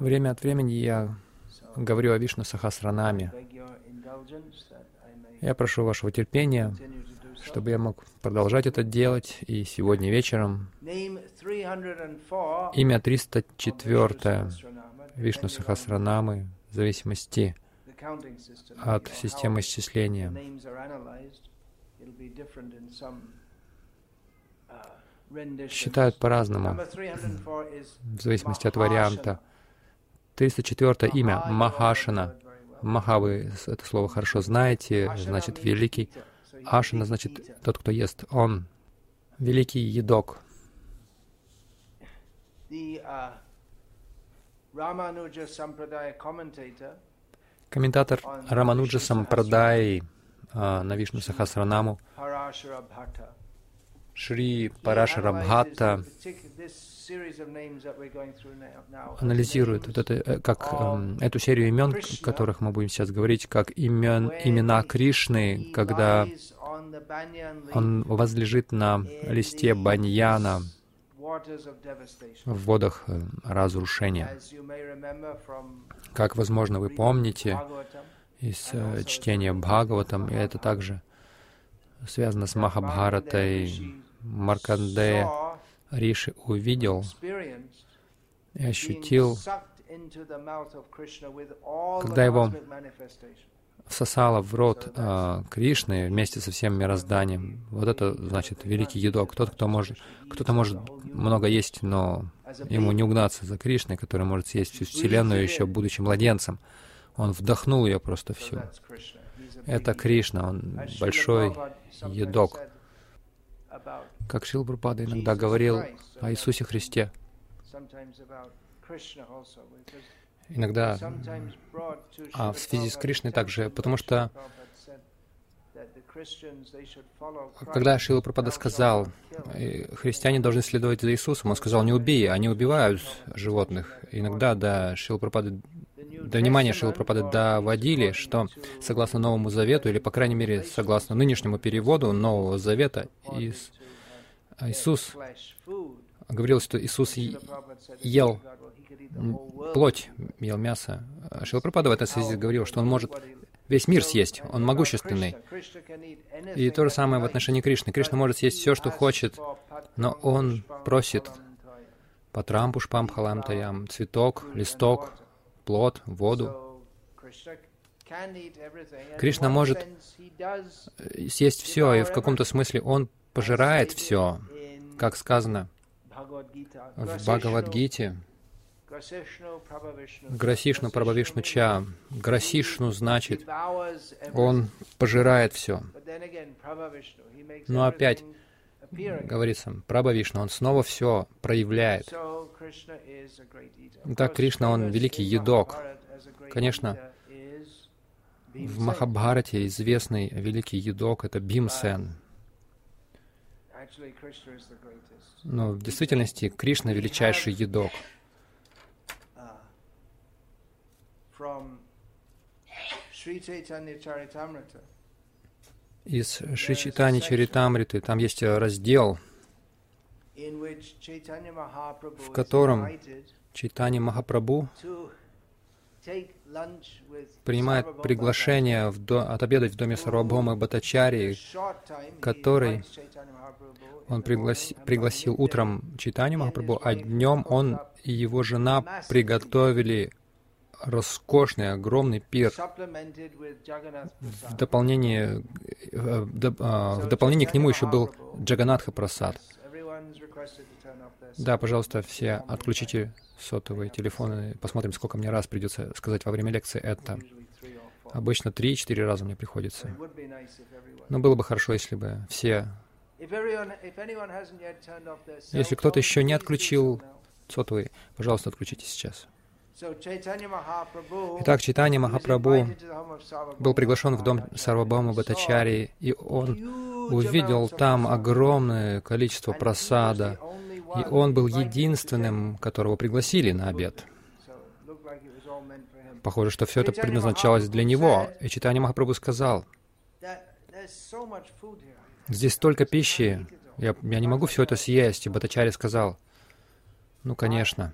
Время от времени я говорю о Вишну Сахасранаме. Я прошу вашего терпения, чтобы я мог продолжать это делать. И сегодня вечером имя 304 Вишну Сахасранамы в зависимости от системы исчисления. Считают по-разному, в зависимости от варианта. 304 имя Махашана. Маха, вы это слово хорошо знаете, значит великий. Ашана значит тот, кто ест. Он великий едок. Комментатор Рамануджа Сампрадай на Вишну Сахасранаму Шри Парашара Бхатта анализирует вот это, э, как э, эту серию имен, о которых мы будем сейчас говорить, как имен, имена Кришны, когда он возлежит на листе баньяна в водах э, разрушения. Как, возможно, вы помните из э, чтения Бхагаватам, и это также связано с Махабхаратой, Маркандея Риши увидел и ощутил, когда его всосало в рот э, Кришны вместе со всем мирозданием. Вот это значит великий едок. Тот, кто может, кто-то может много есть, но ему не угнаться за Кришной, который может съесть всю Вселенную еще будучи младенцем. Он вдохнул ее просто всю. Это Кришна, он большой едок как Шил Брупада иногда говорил о Иисусе Христе. Иногда а в связи с Кришной также, потому что когда Шила Пропада сказал, христиане должны следовать за Иисусом, он сказал, не убей, они убивают животных. Иногда до Шила Пропады до внимания Шила Пропады доводили, что согласно Новому Завету, или, по крайней мере, согласно нынешнему переводу Нового Завета, а Иисус говорил, что Иисус ел плоть, ел мясо. Шилапрапада в этой связи говорил, что он может весь мир съесть, он могущественный. И то же самое в отношении Кришны. Кришна может съесть все, что хочет, но он просит патрам пушпам халам таям, цветок, листок, плод, воду. Кришна может съесть все, и в каком-то смысле он пожирает все, как сказано в Бхагавадгите, Грасишну Прабхавишну Ча. Грасишну значит, он пожирает все. Но опять говорится, Прабхавишну, он снова все проявляет. Так Кришна, он великий едок. Конечно, в Махабхарате известный великий едок — это Бимсен. Но в действительности Кришна — величайший едок. Из Шри Чайтани Чаритамриты. Там есть раздел, в котором Чайтани Махапрабху принимает приглашение в до, отобедать в доме Сарвабхома Батачари, который он пригласи, пригласил утром Читанию Махапрабху, а днем он и его жена приготовили роскошный, огромный пир в дополнение, в а, дополнение к нему еще был Джаганатха Прасад. Да, пожалуйста, все отключите сотовые телефоны. Посмотрим, сколько мне раз придется сказать во время лекции это. Обычно три-четыре раза мне приходится. Но было бы хорошо, если бы все... Если кто-то еще не отключил сотовый, пожалуйста, отключите сейчас. Итак, Чайтанья Махапрабху был приглашен в дом Сарвабхаума Батачари, и он увидел там огромное количество просада, и он был единственным, которого пригласили на обед. Похоже, что все это предназначалось для него. И Читание Махапрабху сказал, здесь столько пищи, я, я не могу все это съесть. И Батачари сказал, ну, конечно.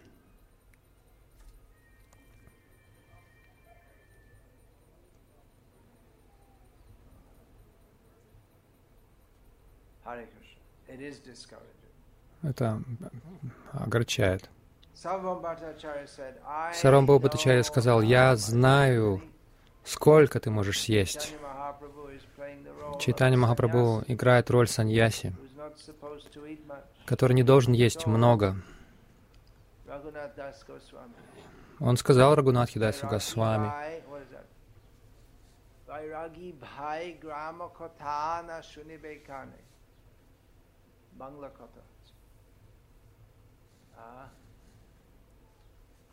Это огорчает. Сарамбхава Бхаттачарья сказал, «Я знаю, сколько ты можешь съесть». Чайтанья Махапрабху играет роль саньяси, который не должен есть много. Он сказал Рагунатхи Дасу Госвами, Vairagi bhai grama kotana shunibekane. Bangla kota.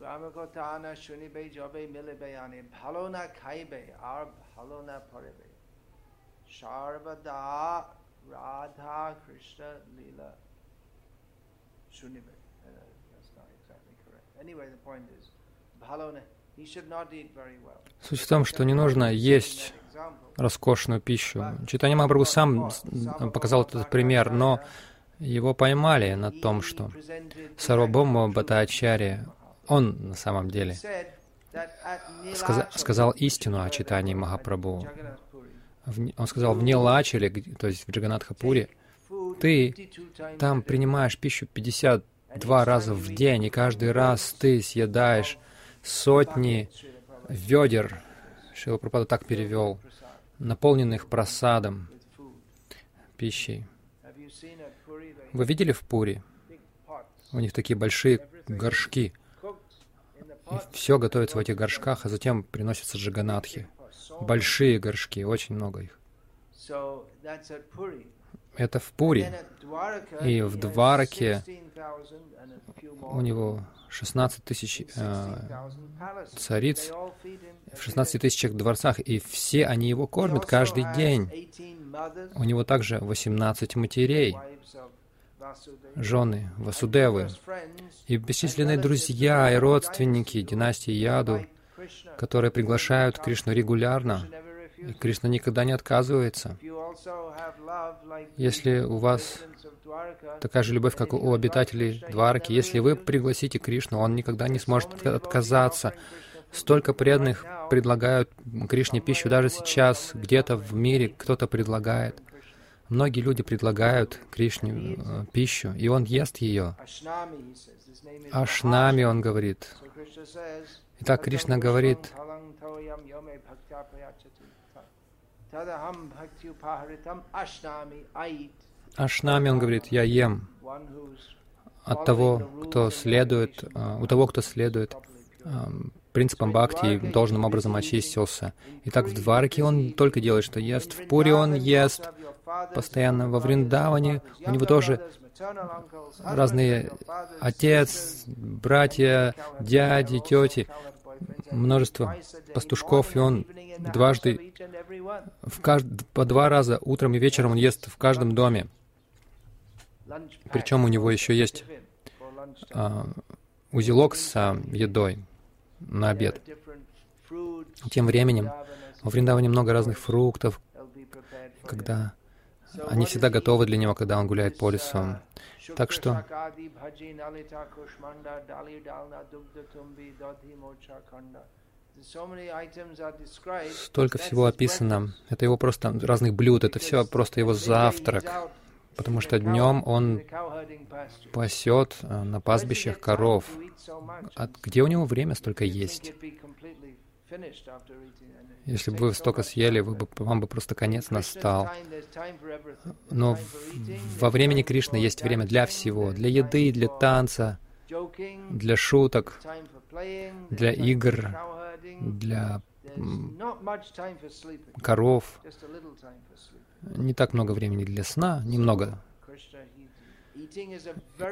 গ্রামে কথা না শুনিবে যবে মিলিবে আনে ভালো না খাইবে আর ভালো না পড়িবে সর্বদা রাধা কৃষ্ণ লীলা শুনিবে Суть в том, что не нужно есть роскошную пищу. Читание Махапрабху сам показал этот пример, но его поймали на том, что Сарвабома Батачари он на самом деле сказа сказал истину о читании Махапрабху. Он сказал, в Нилачеле, то есть в Джаганатхапуре, ты там принимаешь пищу 52 раза в день, и каждый раз ты съедаешь сотни ведер, Шила Пропада так перевел, наполненных просадом, пищей. Вы видели в Пури? У них такие большие горшки — и все готовится в этих горшках, а затем приносятся джаганатхи. Большие горшки, очень много их. Это в Пури. И в Двараке у него 16 тысяч э, цариц в 16 тысячах дворцах, и все они его кормят каждый день. У него также 18 матерей, жены Васудевы, и бесчисленные друзья и родственники династии Яду, которые приглашают Кришну регулярно, и Кришна никогда не отказывается. Если у вас такая же любовь, как у обитателей Дварки, если вы пригласите Кришну, он никогда не сможет отказаться. Столько преданных предлагают Кришне пищу, даже сейчас где-то в мире кто-то предлагает. Многие люди предлагают Кришне э, пищу, и он ест ее. Ашнами, он говорит. Итак, Кришна говорит, Ашнами, он говорит, я ем от того, кто следует, э, у того, кто следует принципам бхакти должным образом очистился. Итак, в Двараке он только делает, что ест, в Пуре он ест, постоянно во Вриндаване. У него тоже разные отец, братья, дяди, тети, множество пастушков, и он дважды, в кажд... по два раза утром и вечером он ест в каждом доме. Причем у него еще есть а, узелок с а, едой на обед. Тем временем во Вриндаване много разных фруктов, когда они всегда готовы для него, когда он гуляет по лесу. Так что столько всего описано. Это его просто разных блюд, это все просто его завтрак. Потому что днем он пасет э, на пастбищах коров. А где у него время столько есть? Если бы вы столько съели, вы бы, вам бы просто конец настал. Но во времени Кришны есть время для всего. Для еды, для танца, для шуток, для игр, для коров. Не так много времени для сна, немного.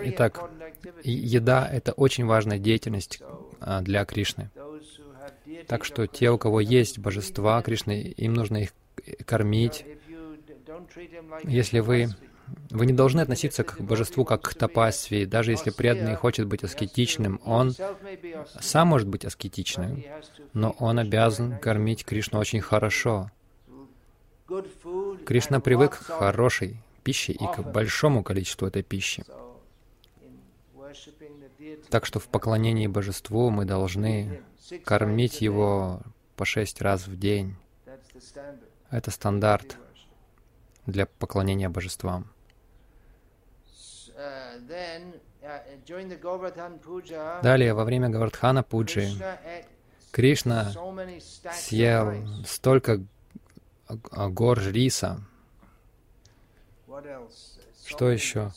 Итак, еда — это очень важная деятельность а, для Кришны. Так что те, у кого есть божества Кришны, им нужно их кормить. Если вы вы не должны относиться к божеству как к тапасви. Даже если преданный хочет быть аскетичным, он сам может быть аскетичным, но он обязан кормить Кришну очень хорошо. Кришна привык к хорошей пищи и к большому количеству этой пищи. Так что в поклонении божеству мы должны кормить его по шесть раз в день. Это стандарт для поклонения божествам. Далее, во время Гавардхана Пуджи, Кришна съел столько гор риса. Что еще?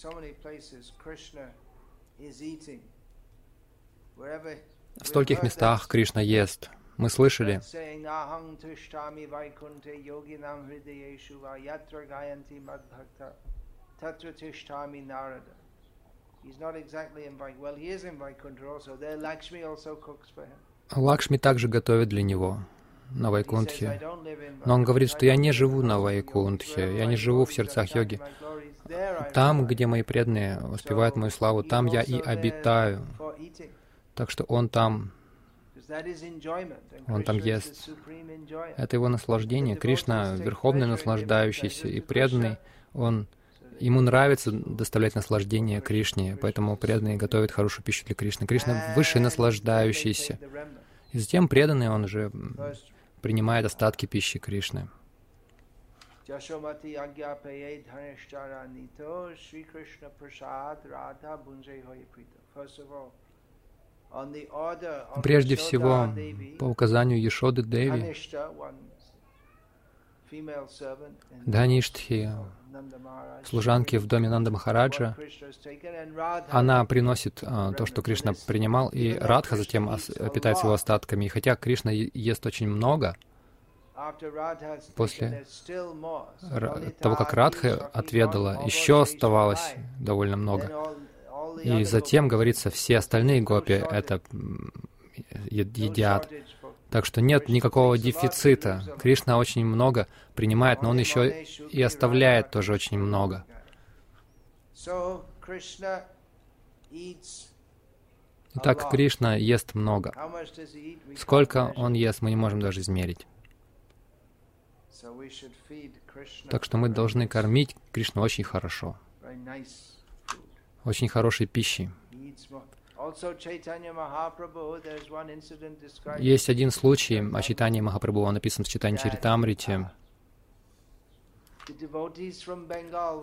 В стольких местах Кришна ест. Мы слышали, Лакшми также готовит для него на Вайкунтхе. Но он говорит, что я не живу на Вайкунтхе, я не живу в сердцах йоги. Там, где мои преданные воспевают мою славу, там я и обитаю. Так что он там, он там ест. Это его наслаждение. Кришна, верховный наслаждающийся и преданный, он Ему нравится доставлять наслаждение Кришне, поэтому преданные готовят хорошую пищу для Кришны. Кришна высший наслаждающийся. И затем преданный, он же принимает остатки пищи Кришны. Прежде всего, по указанию Ешоды Деви, Даништхи, служанки в доме Нанда Махараджа, она приносит а, то, что Кришна принимал, и Радха затем питается его остатками. И хотя Кришна ест очень много, после того, как Радха отведала, еще оставалось довольно много. И затем, говорится, все остальные гопи это едят. Так что нет никакого дефицита. Кришна очень много принимает, но он еще и оставляет тоже очень много. Итак, Кришна ест много. Сколько он ест, мы не можем даже измерить. Так что мы должны кормить Кришну очень хорошо. Очень хорошей пищей. Есть один случай о читании Махапрабху, он написан в читании Чаритамрите.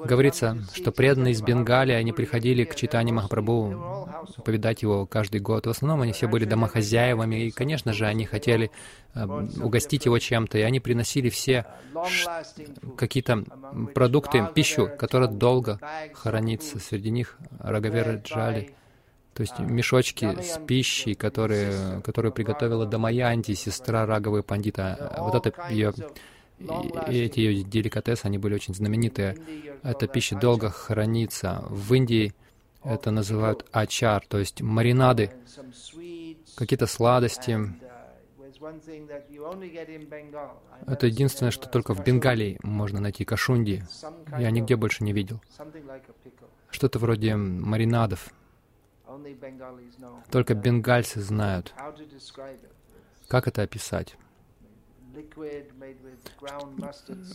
Говорится, что преданные из Бенгалии, они приходили к читанию Махапрабху, повидать его каждый год. В основном они все были домохозяевами, и, конечно же, они хотели э, угостить его чем-то, и они приносили все какие-то продукты, пищу, которая долго хранится. Среди них Рагавера Джали — то есть мешочки с пищей, которые, которую приготовила Дамаянти, сестра Раговой Пандита. Вот это ее эти ее деликатесы, они были очень знаменитые. Эта пища долго хранится. В Индии это называют ачар, то есть маринады, какие-то сладости. Это единственное, что только в Бенгалии можно найти кашунди. Я нигде больше не видел. Что-то вроде маринадов. Только бенгальцы знают, как это описать.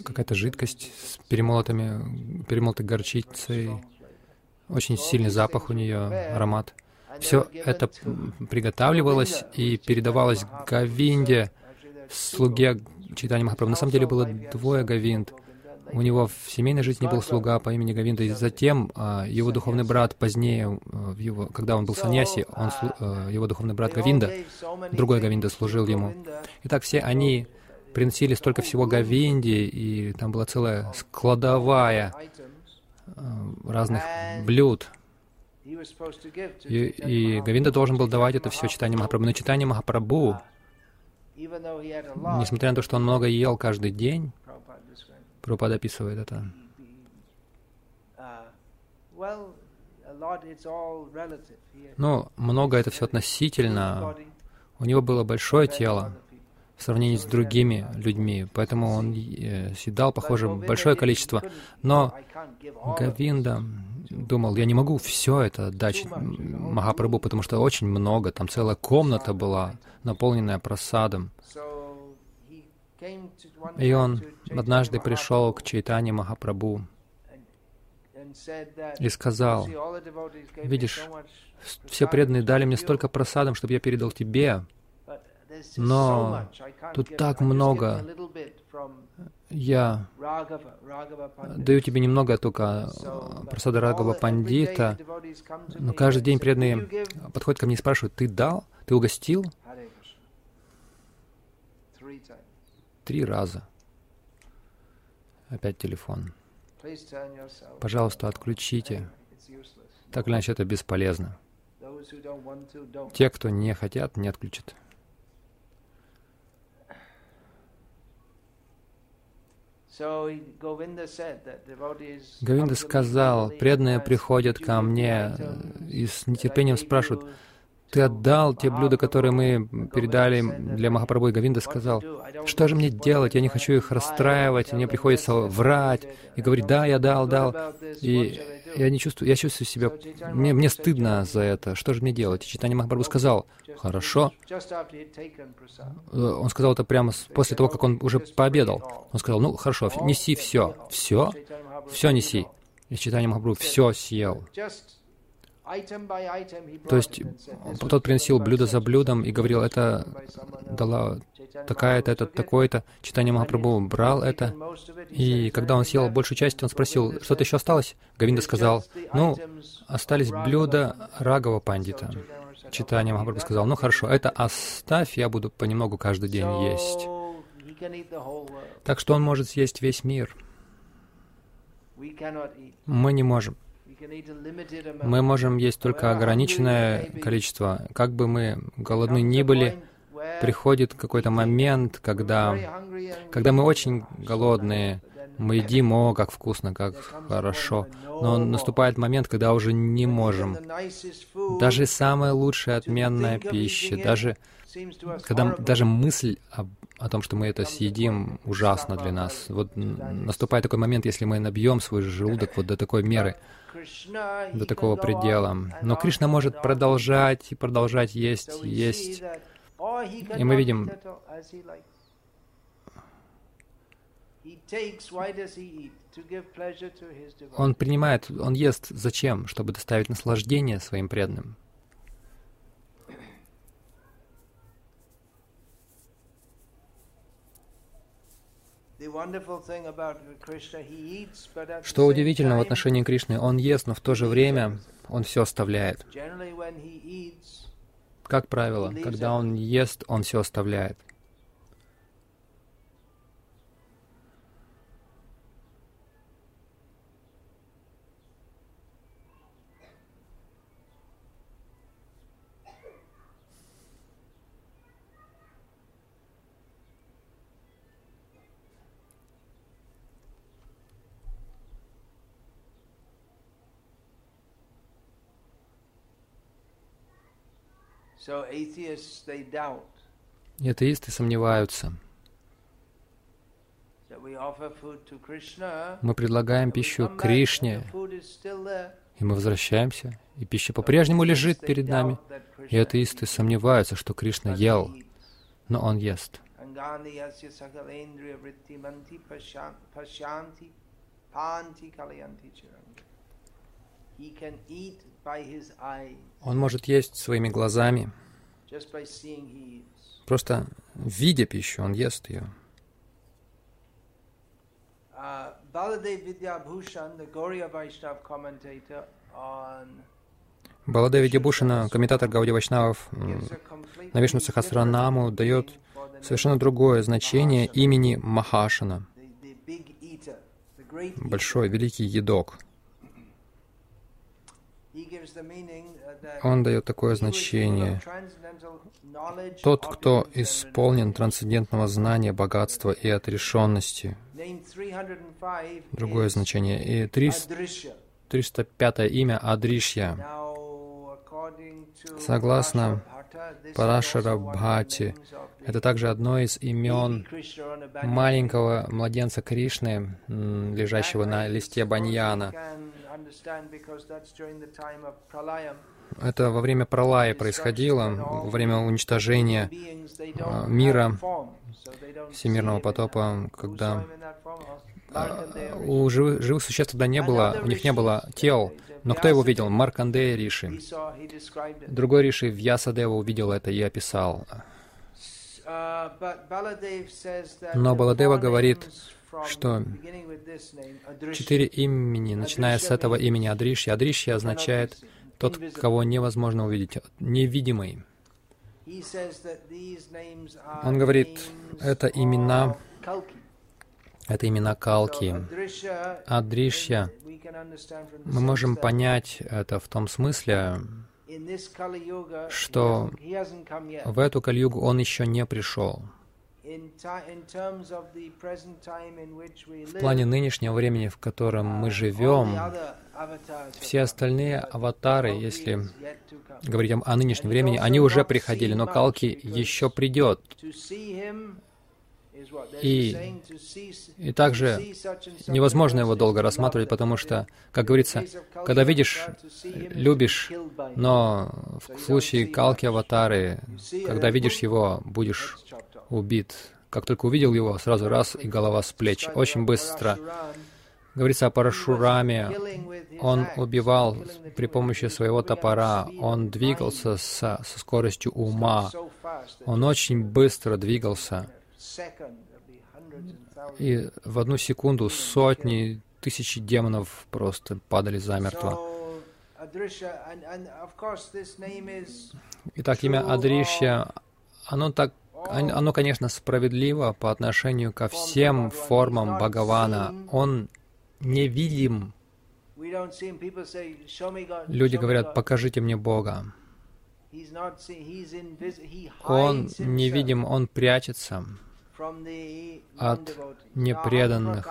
Какая-то жидкость с перемолотыми, перемолотой горчицей, очень сильный запах у нее, аромат. Все это приготавливалось и передавалось Гавинде, слуге читания Махапрабху. На самом деле было двое Гавинд — у него в семейной жизни был слуга по имени Гавинда, и затем а, его духовный брат позднее, а, его, когда он был саньяси, он, а, его духовный брат Гавинда, другой Гавинда служил ему. Итак, все они приносили столько всего Гавинде, и там была целая складовая разных блюд. И, и Гавинда должен был давать это все читание Махапрабху. Но читание Махапрабху, несмотря на то, что он много ел каждый день, Прабхупада описывает это. Ну, много это все относительно. У него было большое тело в сравнении с другими людьми, поэтому он э, съедал, похоже, большое количество. Но Гавинда думал, я не могу все это отдать Махапрабху, потому что очень много, там целая комната была, наполненная просадом. И он однажды пришел к Чайтане Махапрабху и сказал, «Видишь, все преданные дали мне столько просадом, чтобы я передал тебе, но тут так много. Я даю тебе немного только просада Рагава Пандита, но каждый день преданные подходят ко мне и спрашивают, ты дал? Ты угостил? Три раза. Опять телефон. Пожалуйста, отключите. Так или иначе, это бесполезно. Те, кто не хотят, не отключат. Говинда сказал, преданные приходят ко мне и с нетерпением спрашивают, ты отдал те блюда, которые мы передали для Махапрабху, и Гавинда сказал, что же мне делать, я не хочу их расстраивать, мне приходится врать и говорить, да, я дал, дал, и я не чувствую, я чувствую себя, мне, мне стыдно за это, что же мне делать? И Читание Махапрабху сказал, хорошо. Он сказал это прямо после того, как он уже пообедал. Он сказал, ну, хорошо, неси все, все, все неси. И Читание Махапрабху все съел. То есть тот приносил блюдо за блюдом и говорил, это дала такая-то, это такое-то. Читание Махапрабху брал это, и когда он съел большую часть, он спросил, что-то еще осталось? Гавинда сказал, ну, остались блюда Рагова Пандита. Читание Махапрабху сказал, ну хорошо, это оставь, я буду понемногу каждый день есть. Так что он может съесть весь мир. Мы не можем. Мы можем есть только ограниченное количество. Как бы мы голодны ни были, приходит какой-то момент, когда, когда мы очень голодные, мы едим, о, как вкусно, как хорошо. Но наступает момент, когда уже не можем. Даже самая лучшая отменная пища, даже когда даже мысль об, о том, что мы это съедим, ужасно для нас. Вот наступает такой момент, если мы набьем свой желудок вот до такой меры, до такого предела. Но Кришна может продолжать и продолжать есть, есть. И мы видим, он принимает, он ест зачем? Чтобы доставить наслаждение своим преданным. Что удивительно в отношении Кришны, он ест, но в то же время он все оставляет. Как правило, когда он ест, он все оставляет. И атеисты сомневаются. Мы предлагаем пищу Кришне, и мы возвращаемся, и пища по-прежнему лежит перед нами. И атеисты сомневаются, что Кришна ел, но Он ест. Он может есть своими глазами. Просто видя пищу, он ест ее. Uh, Баладеви Дебушина, комментатор Гауди Вайшнавов на Вишну Сахасранаму, дает совершенно другое значение имени Махашина, большой, великий едок. Он дает такое значение. Тот, кто исполнен трансцендентного знания, богатства и отрешенности. Другое значение. И 305 имя Адришья. Согласно Парашара Бхати, это также одно из имен маленького младенца Кришны, лежащего на листе баньяна. Это во время пролая происходило, во время уничтожения а, мира, всемирного потопа, когда у живых, живых существ тогда не было, у них не было тел, но кто его видел? Маркандея Риши. Другой Риши в Ясадева увидел это и описал. Но Баладева говорит, что четыре имени, начиная с этого имени Адришья. Адришья означает тот, кого невозможно увидеть, невидимый. Он говорит, это имена, это имена Калки. Адришья, мы можем понять это в том смысле, что в эту Кальюгу он еще не пришел. В плане нынешнего времени, в котором мы живем, все остальные аватары, если говорить о нынешнем времени, они уже приходили, но Калки еще придет. И, и также невозможно его долго рассматривать, потому что, как говорится, когда видишь, любишь, но в случае Калки Аватары, когда видишь его, будешь убит. Как только увидел его, сразу раз и голова с плеч. Очень быстро. Говорится о Парашураме. Он убивал при помощи своего топора. Он двигался со, со скоростью ума. Он очень быстро двигался. И в одну секунду сотни, тысячи демонов просто падали замертво. Итак, имя Адришья, оно так оно, конечно, справедливо по отношению ко всем формам Бхагавана. Он невидим. Люди говорят, покажите мне Бога. Он невидим, он прячется от непреданных.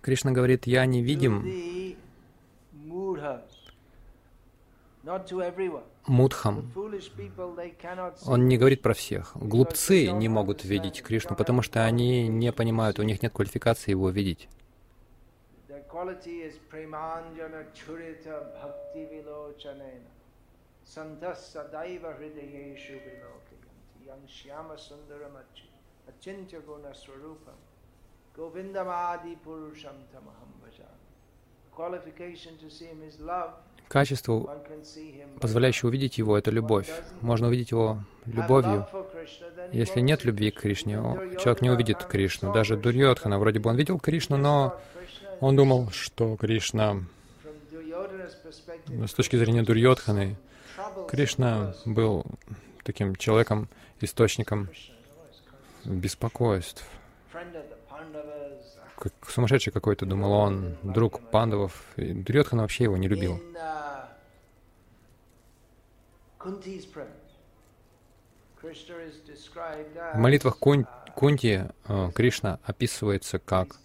Кришна говорит, я невидим мудхам. Он не говорит про всех. Глупцы не могут видеть Кришну, потому что они не понимают, у них нет квалификации его видеть. Achintya guna swarupam Govindamadi purusham tamaham Qualification to see him is love. Качество, позволяющее увидеть его, это любовь. Можно увидеть его любовью. Если нет любви к Кришне, человек не увидит Кришну. Даже Дурьотхана, вроде бы он видел Кришну, но он думал, что Кришна, с точки зрения Дурьотханы, Кришна был таким человеком, источником беспокойств. Как сумасшедший какой-то, думал он, друг пандавов. И вообще его не любил. В молитвах Кун, Кунти э, Кришна описывается как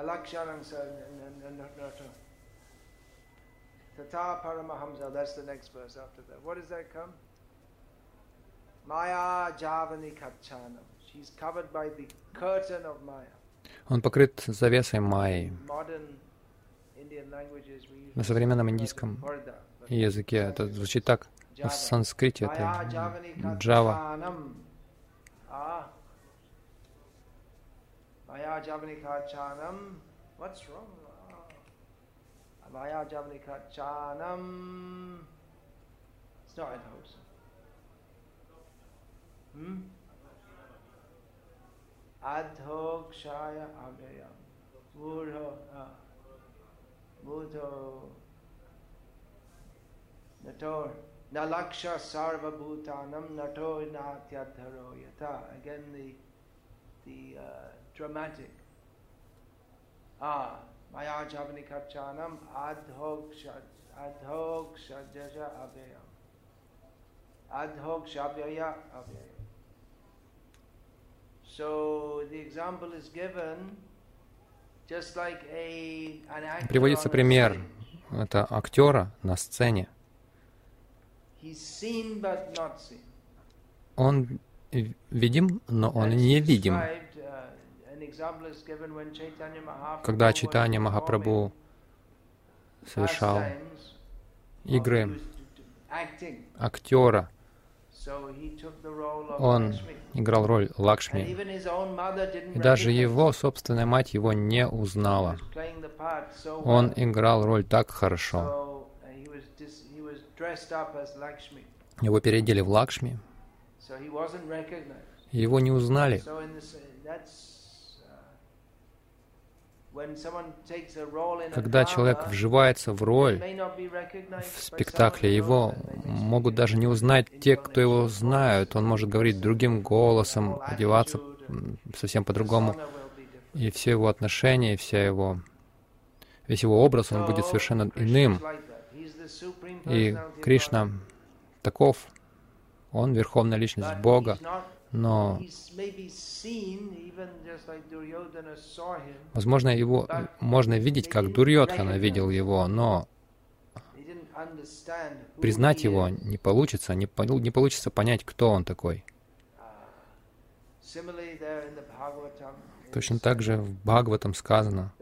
Alakshana Tata Paramahamsa, that's the next verse after that. What does that come? Maya Javani Kachanam. She's covered by the curtain of Maya. Он покрыт завесой Майи. На современном индийском языке это звучит так. В санскрите это Джава. Maya Javani Kachanam. What's wrong? Vaya Javnika Chanam. It's not in house. Hmm? Adhok Shaya Avyayam. Murho. Mudho. Nator. Nalaksha Sarva Bhutanam Nato Natyadharo Yata. Again, the, the uh, dramatic. Ah, Javanikachanam Adhok Adhok Shajaja Avyayam. Adhok Shavyaya Avyayam. So the example is given just like a, an actor Приводится пример. Это актера на сцене. Он видим, но он не видим. Когда Читания Махапрабху совершал игры актера, он играл роль Лакшми. И даже его собственная мать его не узнала. Он играл роль так хорошо. Его переодели в Лакшми. Его не узнали. Когда человек вживается в роль в спектакле, его могут даже не узнать те, кто его знают. Он может говорить другим голосом, одеваться совсем по-другому. И все его отношения, вся его, весь его образ, он будет совершенно иным. И Кришна таков, он верховная личность Бога но, возможно, его можно видеть, как Дурьотхана видел его, но признать его не получится, не, не получится понять, кто он такой. Точно так же в Бхагаватам сказано,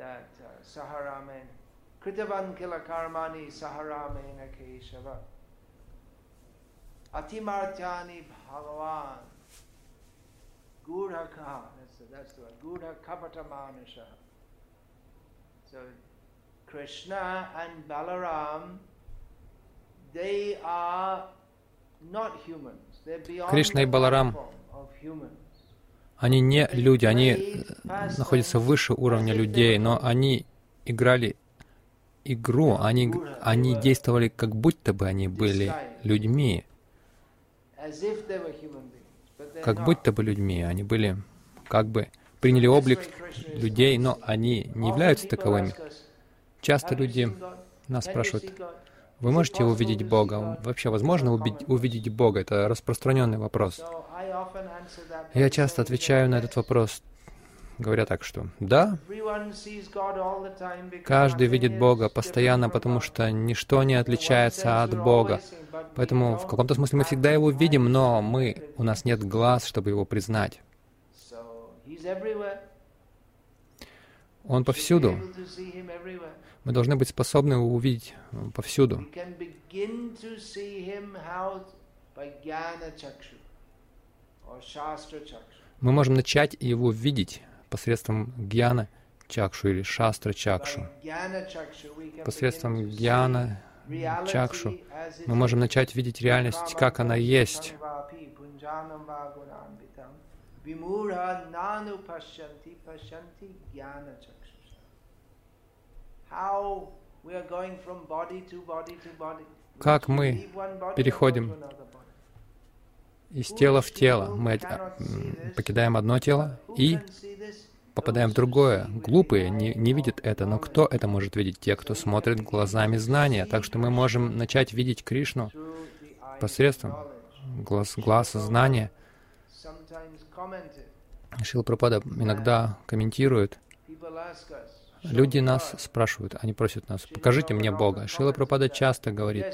Атимартяни Бхагаван Gudha Kaha, that's the, that's the word, Gudha Kapata Manasha. So Krishna and Balaram, they are not humans. They're beyond Кришна и Баларам, они не люди, они находятся выше уровня людей, но они играли игру, они, они действовали как будто бы они были людьми как будто бы людьми. Они были как бы приняли облик людей, но они не являются таковыми. Часто люди нас спрашивают, вы можете увидеть Бога? Вообще возможно увидеть Бога? Это распространенный вопрос. Я часто отвечаю на этот вопрос, говоря так, что да, каждый видит Бога постоянно, потому что ничто не отличается от Бога. Поэтому в каком-то смысле мы всегда его видим, но мы, у нас нет глаз, чтобы его признать. Он повсюду. Мы должны быть способны его увидеть повсюду. Мы можем начать его видеть посредством гьяна чакшу или шастра чакшу. Посредством гьяна чакшу мы можем начать видеть реальность, как она есть. Как мы переходим из тела в тело. Мы покидаем одно тело и попадаем в другое. Глупые не, не видят это, но кто это может видеть? Те, кто смотрит глазами знания. Так что мы можем начать видеть Кришну посредством глаз, глаза знания. Шила Пропада иногда комментирует, Люди нас спрашивают, они просят нас, покажите мне Бога. Шила Пропада часто говорит,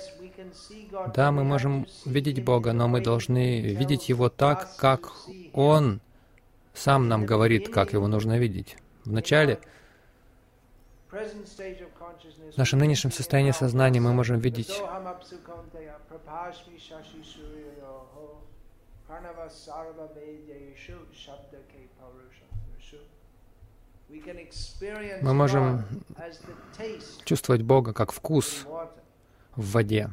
да, мы можем видеть Бога, но мы должны видеть Его так, как Он сам нам говорит, как Его нужно видеть. Вначале, в нашем нынешнем состоянии сознания мы можем видеть мы можем чувствовать Бога как вкус в воде,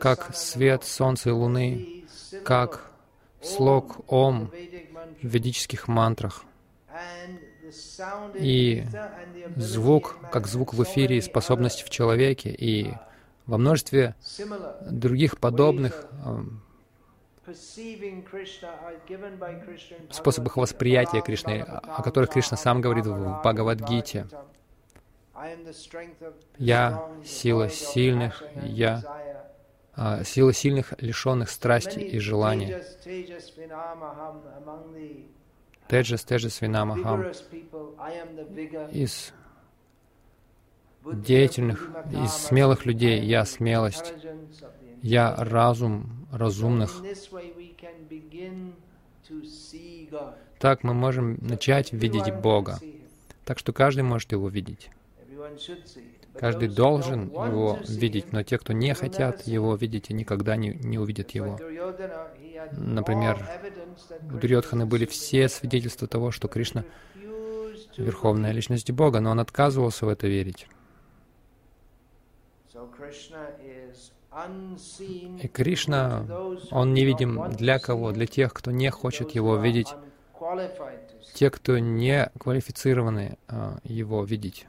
как свет солнца и луны, как слог Ом в ведических мантрах. И звук, как звук в эфире, и способность в человеке, и во множестве других подобных способах восприятия Кришны, о которых Кришна сам говорит в Бхагавадгите. Я сила сильных, я а, сила сильных, лишенных страсти и желания. Теджас, Теджас, Винамахам. Из деятельных, из смелых людей я смелость, я разум разумных. Так мы можем начать видеть Бога. Так что каждый может Его видеть. Каждый должен Его видеть, но те, кто не хотят Его видеть, никогда не, не увидят Его. Например, у Дурьотханы были все свидетельства того, что Кришна — Верховная Личность Бога, но он отказывался в это верить. И Кришна, Он невидим для кого? Для тех, кто не хочет Его видеть, те, кто не квалифицированы а, Его видеть.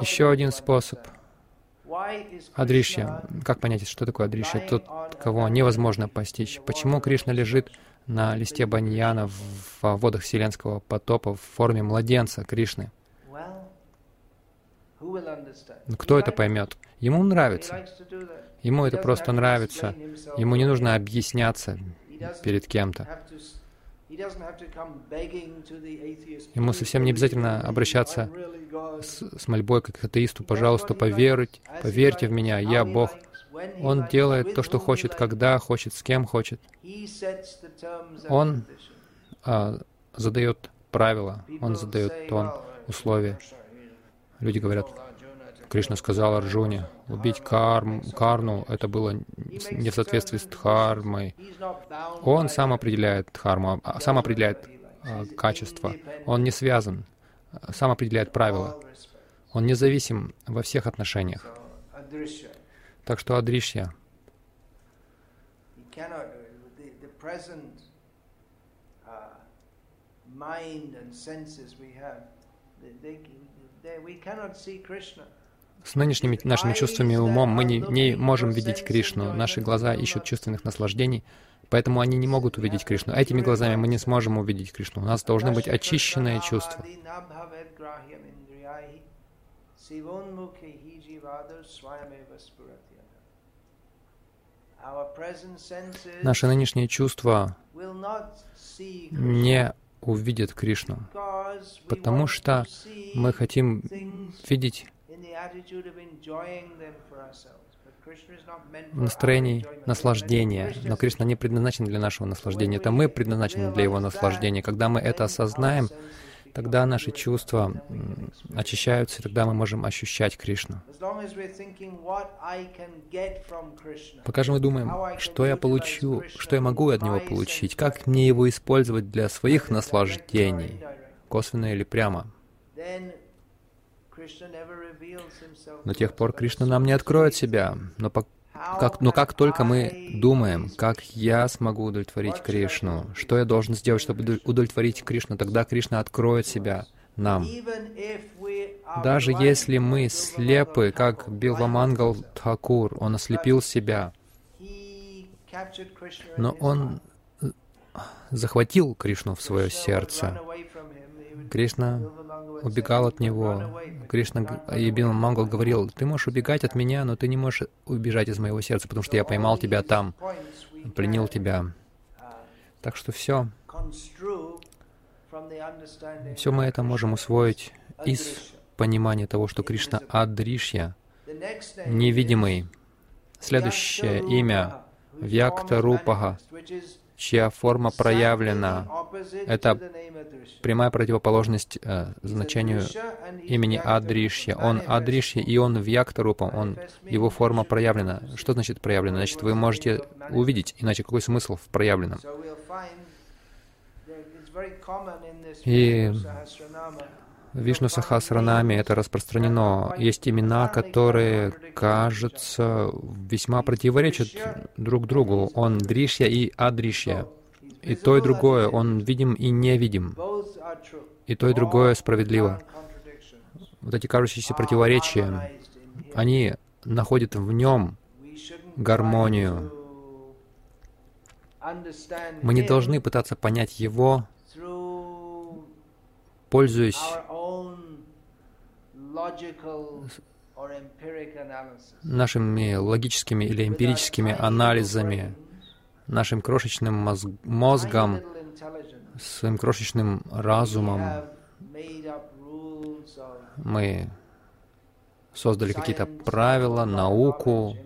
Еще один способ Адришья. Как понять, что такое Адришья? Тот, кого невозможно постичь. Почему Кришна лежит на листе баньяна в водах Вселенского потопа в форме младенца Кришны? Ну, кто это поймет? Ему нравится. Ему это просто нравится. Ему не нужно объясняться перед кем-то. Ему совсем не обязательно обращаться с, с мольбой к атеисту, пожалуйста, поверить, поверьте в меня, я Бог. Он делает то, что хочет, когда хочет, с кем хочет. Он а, задает правила, он задает тон, условия. Люди говорят, Кришна сказал Арджуне, убить карм, карну, это было не в соответствии с дхармой. Он сам определяет дхарму, а, сам определяет а, качество. Он не связан, сам определяет правила. Он независим во всех отношениях. Так что Адришья. С нынешними нашими чувствами и умом мы не, не можем видеть Кришну. Наши глаза ищут чувственных наслаждений, поэтому они не могут увидеть Кришну. Этими глазами мы не сможем увидеть Кришну. У нас должны быть очищенные чувства. Наши нынешние чувства не увидят Кришну, потому что мы хотим видеть настроений наслаждения. Но Кришна не предназначен для нашего наслаждения. Это мы предназначены для Его наслаждения. Когда мы это осознаем, тогда наши чувства очищаются, и тогда мы можем ощущать Кришну. Пока же мы думаем, что я получу, что я могу от Него получить, как мне Его использовать для своих наслаждений, косвенно или прямо, до тех пор Кришна нам не откроет себя. Но, по, как, но как только мы думаем, как я смогу удовлетворить Кришну, что я должен сделать, чтобы удовлетворить Кришну, тогда Кришна откроет себя нам. Даже если мы слепы, как Билвамангал Тхакур, он ослепил себя, но он э, захватил Кришну в свое сердце. Кришна убегал от него. Кришна и Бин Мангал говорил, ты можешь убегать от меня, но ты не можешь убежать из моего сердца, потому что я поймал тебя там, пленил тебя. Так что все, все мы это можем усвоить из понимания того, что Кришна Адришья, невидимый. Следующее имя — Вьякта Рупага, чья форма проявлена. Это прямая противоположность э, значению имени Адришья. Он Адришья, и он Вьяктарупам, он, его форма проявлена. Что значит проявлена? Значит, вы можете увидеть, иначе какой смысл в проявленном? И Вишну Сахасранами это распространено. Есть имена, которые, кажется, весьма противоречат друг другу. Он Дришья и Адришья. И то, и другое. Он видим и невидим. И то, и другое справедливо. Вот эти кажущиеся противоречия, они находят в нем гармонию. Мы не должны пытаться понять его, пользуясь нашими логическими или эмпирическими анализами, нашим крошечным мозг мозгом, своим крошечным разумом. Мы создали какие-то правила, науку,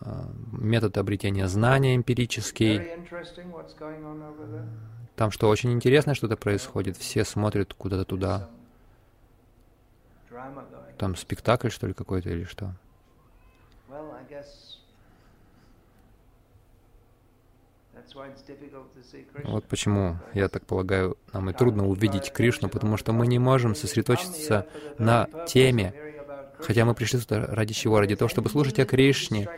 э, метод обретения знания эмпирический. Там что, очень интересно что-то происходит. Все смотрят куда-то туда. Там спектакль, что ли, какой-то или что? Вот почему, я так полагаю, нам и трудно увидеть Кришну, потому что мы не можем сосредоточиться на теме, хотя мы пришли сюда ради чего? Ради того, чтобы слушать о Кришне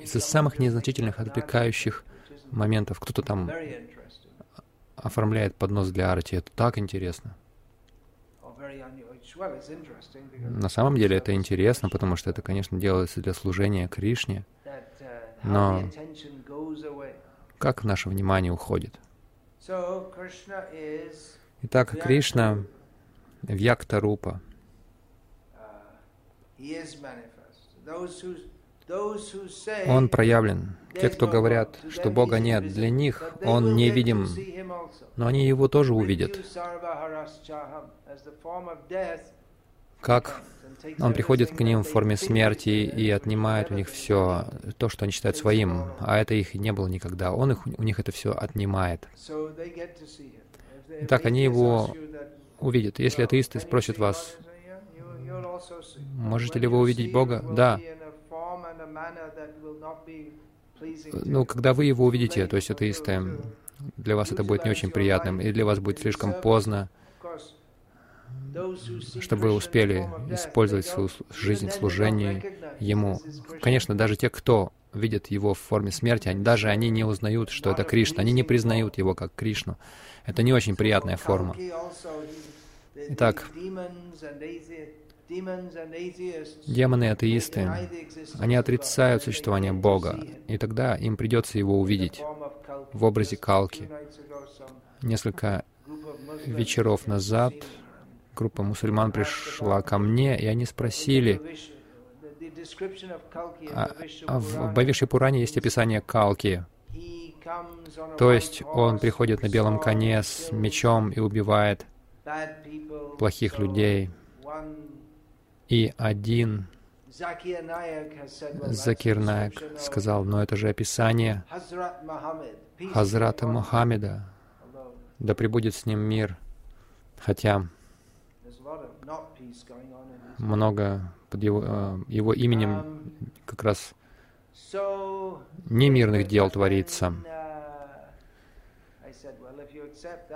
из-за самых незначительных отвлекающих моментов. Кто-то там оформляет поднос для арти. Это так интересно. На самом деле это интересно, потому что это, конечно, делается для служения Кришне, но как наше внимание уходит? Итак, Кришна Вьякта Рупа. Он проявлен. Те, кто говорят, что Бога нет, для них Он невидим, но они Его тоже увидят. Как Он приходит к ним в форме смерти и отнимает у них все, то, что они считают своим, а это их не было никогда. Он их, у них это все отнимает. Итак, они Его увидят. Если атеисты спросят вас, можете ли вы увидеть Бога? Да. Ну, когда вы его увидите, то есть атеисты, для вас это будет не очень приятным, и для вас будет слишком поздно, чтобы вы успели использовать свою жизнь в служении Ему. Конечно, даже те, кто видит Его в форме смерти, они, даже они не узнают, что это Кришна, они не признают Его как Кришну. Это не очень приятная форма. Итак, Демоны и атеисты, они отрицают существование Бога, и тогда им придется его увидеть в образе Калки. Несколько вечеров назад группа мусульман пришла ко мне, и они спросили, а, а в Бавиши Пуране есть описание Калки, то есть он приходит на белом коне с мечом и убивает плохих людей, и один Закир Найк сказал, но это же описание Хазрата Мухаммеда, да пребудет с ним мир, хотя много под его, э, его именем как раз немирных дел творится.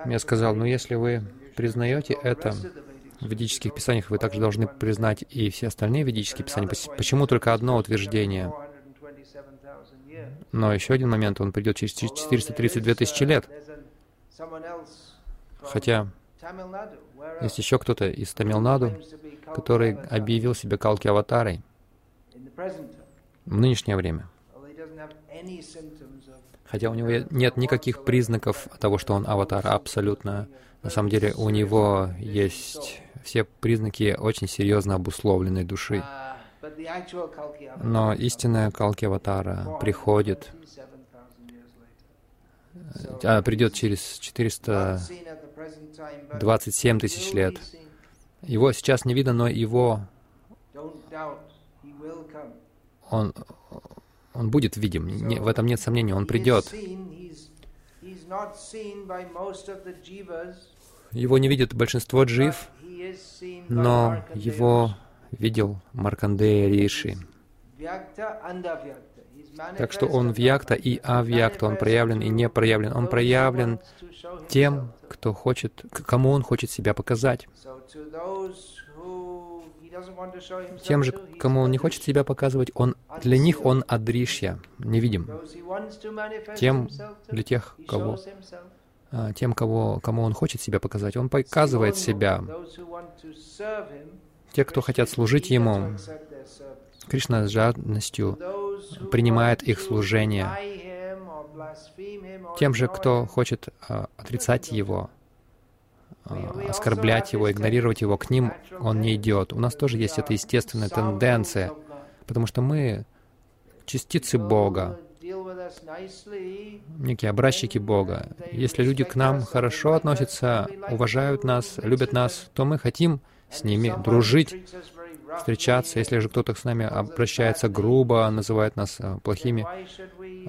Я сказал, ну если вы признаете это, ведических писаниях вы также должны признать и все остальные ведические писания. Почему только одно утверждение? Но еще один момент, он придет через 432 тысячи лет. Хотя есть еще кто-то из Тамилнаду, который объявил себя Калки Аватарой в нынешнее время. Хотя у него нет никаких признаков того, что он аватар, абсолютно. На самом деле у него есть все признаки очень серьезно обусловленной души. Но истинная Калки Аватара приходит, а, придет через 427 тысяч лет. Его сейчас не видно, но его он, он будет видим. Не, в этом нет сомнений, он придет. Его не видит большинство джив, но его видел Маркандея Риши. Так что он вьякта и авьякта, он проявлен и не проявлен. Он проявлен тем, кто хочет, кому он хочет себя показать. Тем же, кому он не хочет себя показывать, он, для них он адришья, невидим. Тем, для тех, кого тем, кого, кому он хочет себя показать. Он показывает себя. Те, кто хотят служить ему, Кришна с жадностью принимает их служение. Тем же, кто хочет а, отрицать его, а, оскорблять его, игнорировать его, к ним он не идет. У нас тоже есть эта естественная тенденция, потому что мы частицы Бога некие образчики Бога. Если люди к нам хорошо относятся, уважают нас, любят нас, то мы хотим с ними дружить, встречаться. Если же кто-то с нами обращается грубо, называет нас э, плохими,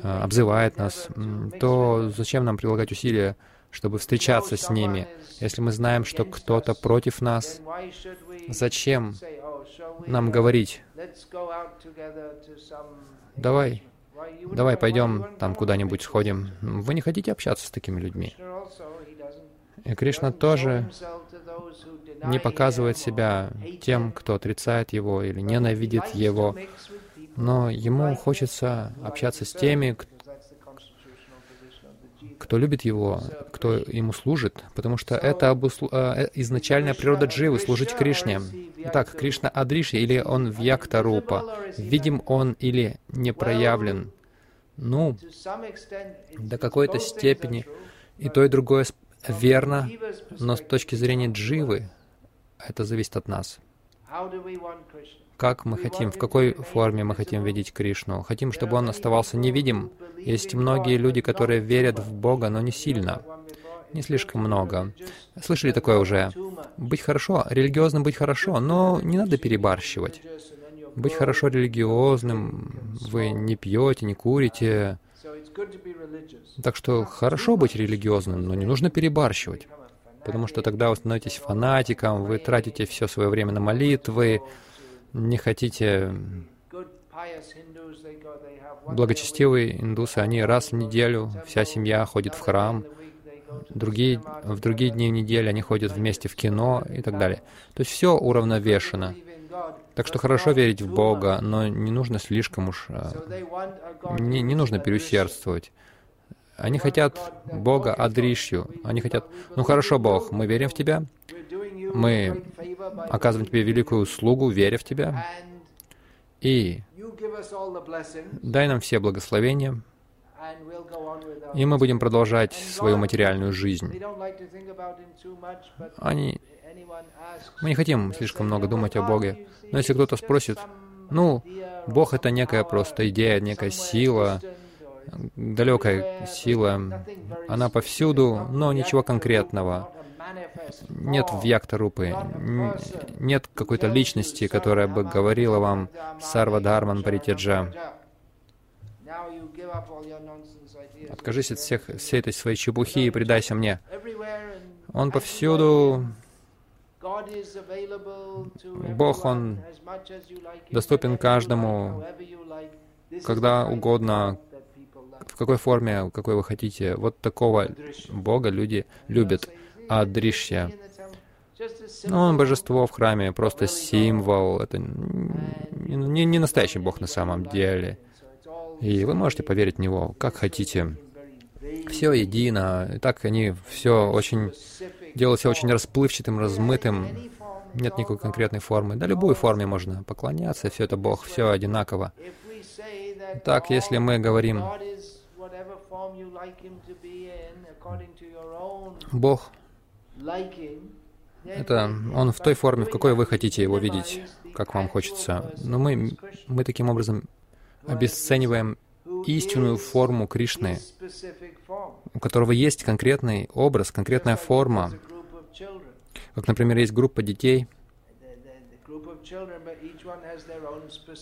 э, обзывает нас, то зачем нам прилагать усилия, чтобы встречаться с ними? Если мы знаем, что кто-то против нас, зачем нам говорить, давай, давай пойдем там куда-нибудь сходим. Вы не хотите общаться с такими людьми. И Кришна тоже не показывает себя тем, кто отрицает его или ненавидит его, но ему хочется общаться с теми, кто любит его, кто ему служит, потому что это обуслу... Э, изначальная природа дживы — служить Кришне. Итак, Кришна Адриши, или он Вьяктарупа, видим он или не проявлен. Ну, до какой-то степени и то, и другое верно, но с точки зрения дживы это зависит от нас. Как мы хотим, в какой форме мы хотим видеть Кришну? Хотим, чтобы он оставался невидим. Есть многие люди, которые верят в Бога, но не сильно. Не слишком много. Слышали такое уже? Быть хорошо, религиозным быть хорошо, но не надо перебарщивать. Быть хорошо религиозным, вы не пьете, не курите. Так что хорошо быть религиозным, но не нужно перебарщивать потому что тогда вы становитесь фанатиком, вы тратите все свое время на молитвы, не хотите... Благочестивые индусы, они раз в неделю, вся семья ходит в храм, другие, в другие дни недели они ходят вместе в кино и так далее. То есть все уравновешено. Так что хорошо верить в Бога, но не нужно слишком уж... А, не, не нужно переусердствовать. Они хотят Бога Адришью. Они хотят, ну хорошо, Бог, мы верим в Тебя, мы оказываем Тебе великую услугу, веря в Тебя, и дай нам все благословения, и мы будем продолжать свою материальную жизнь. Они... Мы не хотим слишком много думать о Боге, но если кто-то спросит, ну, Бог — это некая просто идея, некая сила, далекая сила, она повсюду, но ничего конкретного. Нет вьяктарупы, нет какой-то личности, которая бы говорила вам «Сарва Дharman Паритяджа». Откажись от всех, всей этой своей чепухи и предайся мне. Он повсюду. Бог, Он доступен каждому, когда угодно, в какой форме, какой вы хотите. Вот такого Бога люди любят. Адришья. Ну, он божество в храме, просто символ. Это не, не настоящий Бог на самом деле. И вы можете поверить в Него, как хотите. Все едино. И так они все очень делают все очень расплывчатым, размытым. Нет никакой конкретной формы. Да любой форме можно поклоняться, все это Бог, все одинаково. Так, если мы говорим, Бог — это Он в той форме, в какой вы хотите Его видеть, как вам хочется. Но мы, мы таким образом обесцениваем истинную форму Кришны, у которого есть конкретный образ, конкретная форма. Как, например, есть группа детей.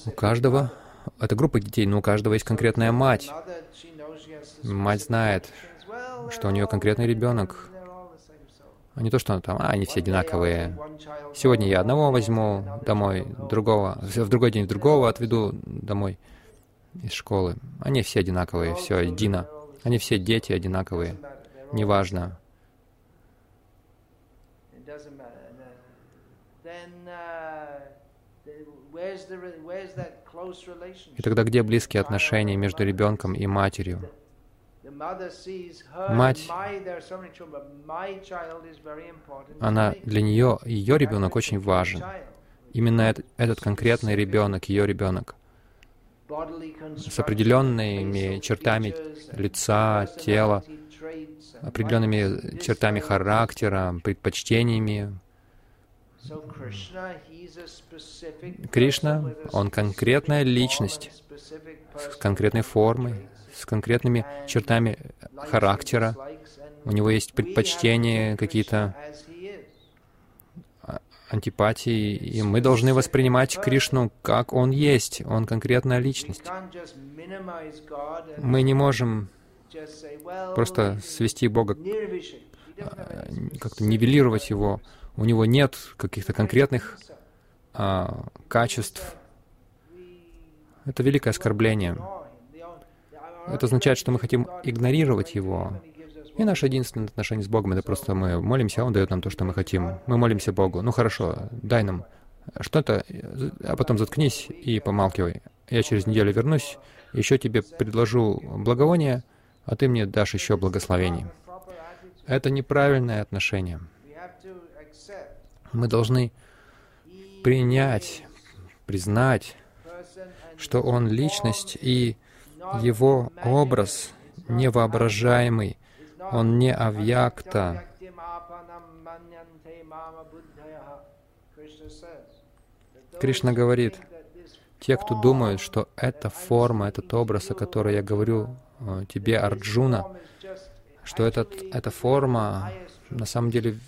У каждого это группа детей, но у каждого есть конкретная мать. Мать знает, что у нее конкретный ребенок. А не то, что там, а, они все одинаковые. Сегодня я одного возьму домой, другого, в другой день другого отведу домой из школы. Они все одинаковые, все едино. Они все дети одинаковые. Неважно. И тогда где близкие отношения между ребенком и матерью? Мать, она для нее, ее ребенок очень важен. Именно этот, этот конкретный ребенок, ее ребенок, с определенными чертами лица, тела, определенными чертами характера, предпочтениями, Кришна, Он конкретная личность с конкретной формой, с конкретными чертами характера. У него есть предпочтения какие-то, антипатии, и мы должны воспринимать Кришну как Он есть, Он конкретная личность. Мы не можем просто свести Бога, а, как-то нивелировать Его. У Него нет каких-то конкретных а, качеств. Это великое оскорбление. Это означает, что мы хотим игнорировать Его. И наше единственное отношение с Богом — это просто мы молимся, а Он дает нам то, что мы хотим. Мы молимся Богу. Ну хорошо, дай нам что-то, а потом заткнись и помалкивай. Я через неделю вернусь, еще тебе предложу благовоние, а ты мне дашь еще благословений. Это неправильное отношение. Мы должны принять, признать, что Он — личность, и Его образ невоображаемый, Он не авьякта. Кришна говорит, те, кто думают, что эта форма, этот образ, о которой я говорю э, тебе, Арджуна, что этот, эта форма на самом деле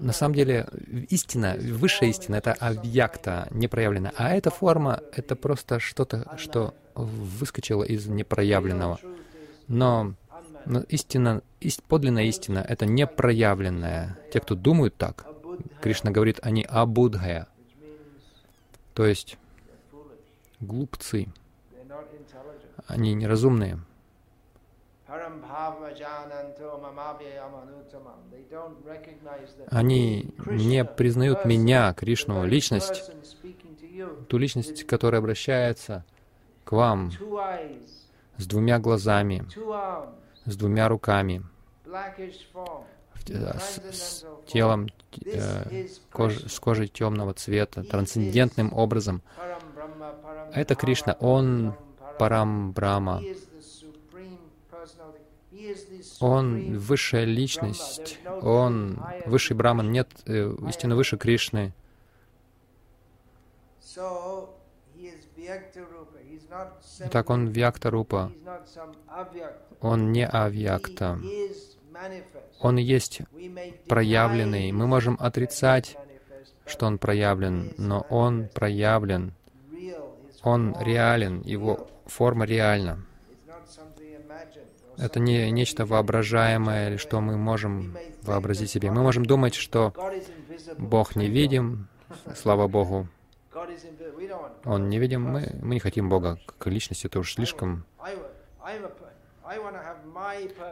на самом деле истина, высшая истина — это объекта, непроявленная. А эта форма — это просто что-то, что выскочило из непроявленного. Но, но истина, ист, подлинная истина — это непроявленная. Те, кто думают так, Кришна говорит, они абудхая, то есть глупцы, они неразумные. Они не признают меня, Кришну, личность, ту личность, которая обращается к вам с двумя глазами, с двумя руками, с, с телом, э, кож, с кожей темного цвета, трансцендентным образом. Это Кришна, Он Парам Брама, он высшая личность, он высший Браман, нет э, истинно выше Кришны. Так он Вьякта-рупа, он не Авьякта. Он есть проявленный. Мы можем отрицать, что он проявлен, но он проявлен. Он реален, его форма реальна. Это не нечто воображаемое, или что мы можем вообразить себе. Мы можем думать, что Бог невидим, слава Богу. Он невидим, мы, мы не хотим Бога как личности, это уж слишком.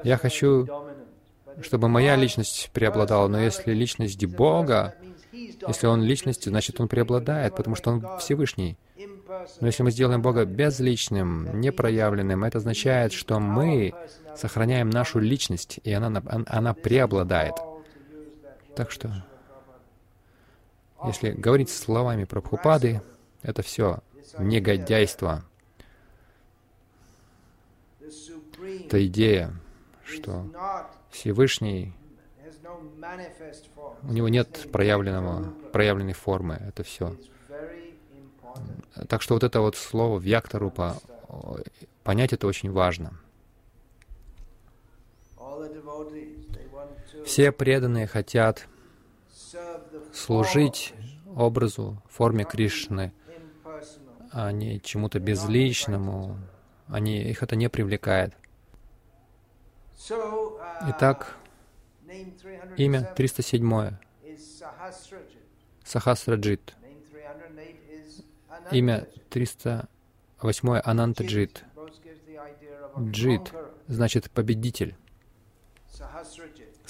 Я хочу, чтобы моя личность преобладала, но если личность Бога, если Он личность, значит Он преобладает, потому что Он Всевышний. Но если мы сделаем Бога безличным, непроявленным, это означает, что мы сохраняем нашу личность, и она, она преобладает. Так что, если говорить словами Прабхупады, это все негодяйство. Это идея, что Всевышний, у него нет проявленного, проявленной формы, это все. Так что вот это вот слово «вьяктарупа», понять это очень важно. Все преданные хотят служить образу, форме Кришны, а не чему-то безличному. Они, их это не привлекает. Итак, имя 307 Сахасраджит. Имя 308 Анантаджит. Джит значит победитель.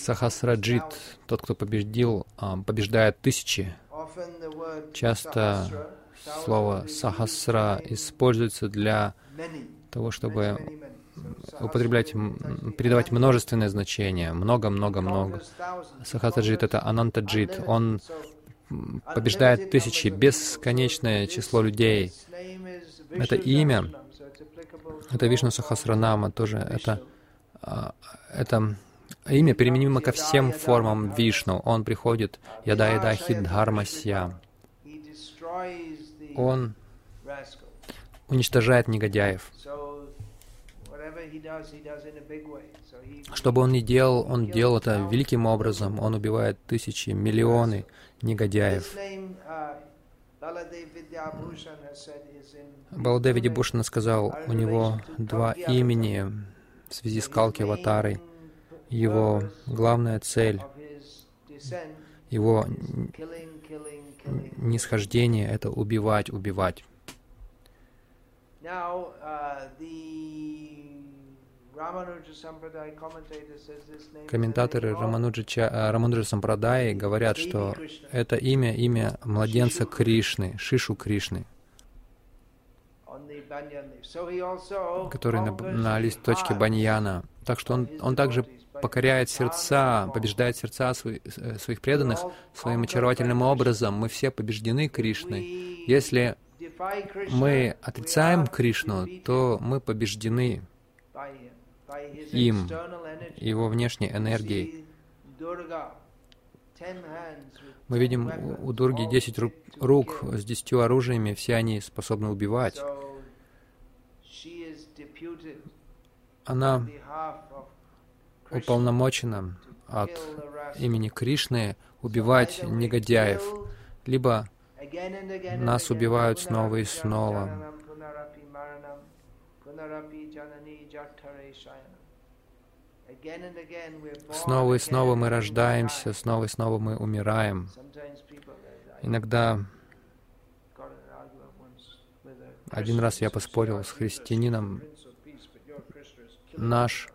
Сахасраджит, тот, кто победил, а, побеждает тысячи. Часто слово сахасра используется для того, чтобы употреблять, передавать множественное значение. Много-много-много. Сахасраджит — это анантаджит. Он побеждает тысячи, бесконечное число людей. Это имя, это Вишну Сахасранама тоже, это, а, это имя применимо ко всем формам Вишну. Он приходит, яда яда хиддхармасья. Он уничтожает негодяев. Что бы он ни делал, он делал это великим образом. Он убивает тысячи, миллионы негодяев. Баладеви Дебушина сказал, у него два имени в связи с Калки Аватарой. Его главная цель, его нисхождение — это убивать, убивать. Комментаторы Рамануджа, э, Рамануджа Сампрадаи говорят, что это имя, имя младенца Кришны, Шишу Кришны, который на, на листочке баньяна. Так что он, он также покоряет сердца, побеждает сердца свои, э, своих преданных своим очаровательным образом. Мы все побеждены Кришной. Если мы отрицаем Кришну, то мы побеждены им, его внешней энергией. Мы видим у Дурги 10 рук с десятью оружиями, все они способны убивать. Она уполномочена от имени Кришны убивать негодяев, либо нас убивают снова и снова. Снова и снова мы рождаемся, снова и снова мы умираем. Иногда один раз я поспорил с христианином. Наш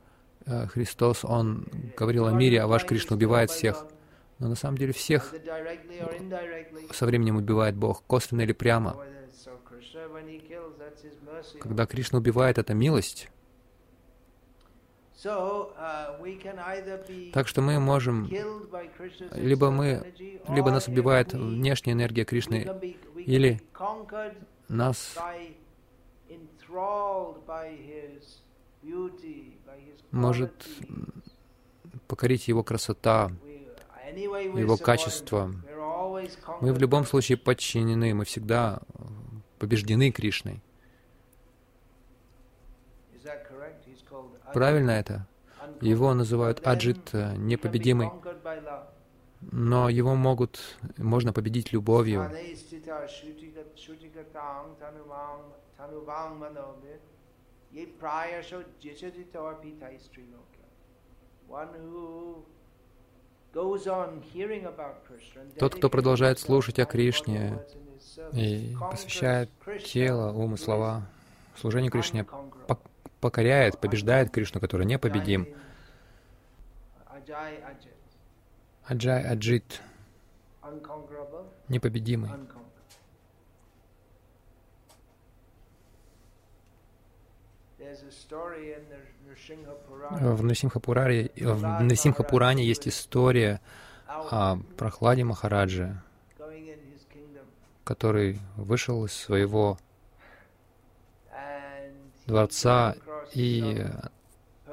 Христос, Он говорил о мире, а ваш Кришна убивает всех. Но на самом деле всех со временем убивает Бог, косвенно или прямо. Когда Кришна убивает, это милость. Так что мы можем, либо мы, либо нас убивает внешняя энергия Кришны, или нас может покорить Его красота, Его качество. Мы в любом случае подчинены, мы всегда побеждены Кришной. Правильно это? Его называют Аджит, э, непобедимый. Но его могут, можно победить любовью. Тот, кто продолжает слушать о Кришне и посвящает тело, ум и слова служению Кришне, покоряет, побеждает Кришну, который непобедим. Аджай Аджит, непобедимый. В Насимхапуране, в Насимхапуране есть история. о прохладе Махараджи, который вышел из своего дворца и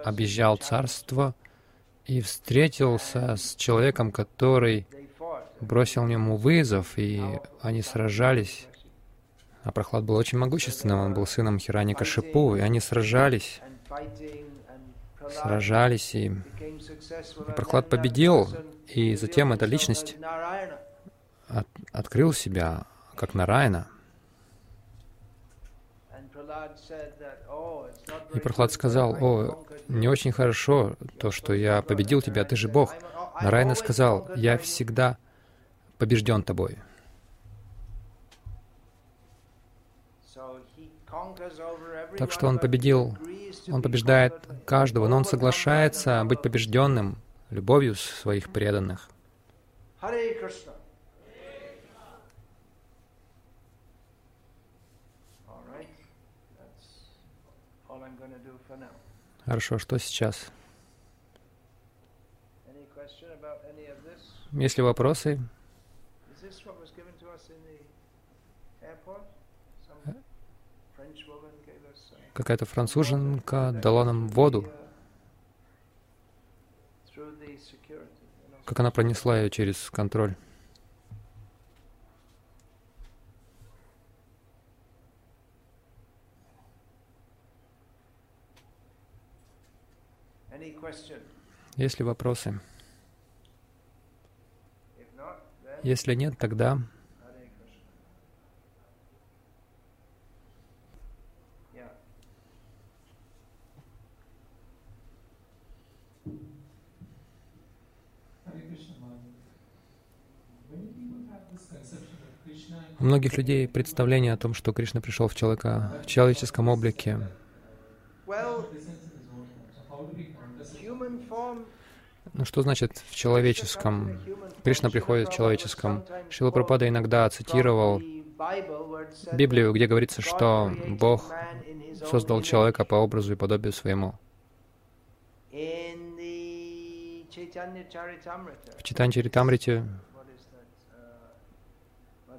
объезжал царство и встретился с человеком, который бросил ему вызов, и они сражались. А Прохлад был очень могущественным, он был сыном Хирани Кашипу, и они сражались, сражались, и, и Прохлад победил, и затем эта личность от, открыл себя как Нарайна. И Прохлад сказал, «О, не очень хорошо то, что я победил тебя, ты же Бог». Нарайна сказал, «Я всегда побежден тобой». Так что он победил, он побеждает каждого, но он соглашается быть побежденным любовью своих преданных. Хорошо, что сейчас? Есть ли вопросы? Какая-то француженка дала нам воду. Как она пронесла ее через контроль? Есть ли вопросы? Если нет, тогда У многих людей представление о том, что Кришна пришел в человека в человеческом облике. Ну что значит в человеческом? Кришна приходит в человеческом. Шила Прабхупада иногда цитировал Библию, где говорится, что Бог создал человека по образу и подобию своему. В Читане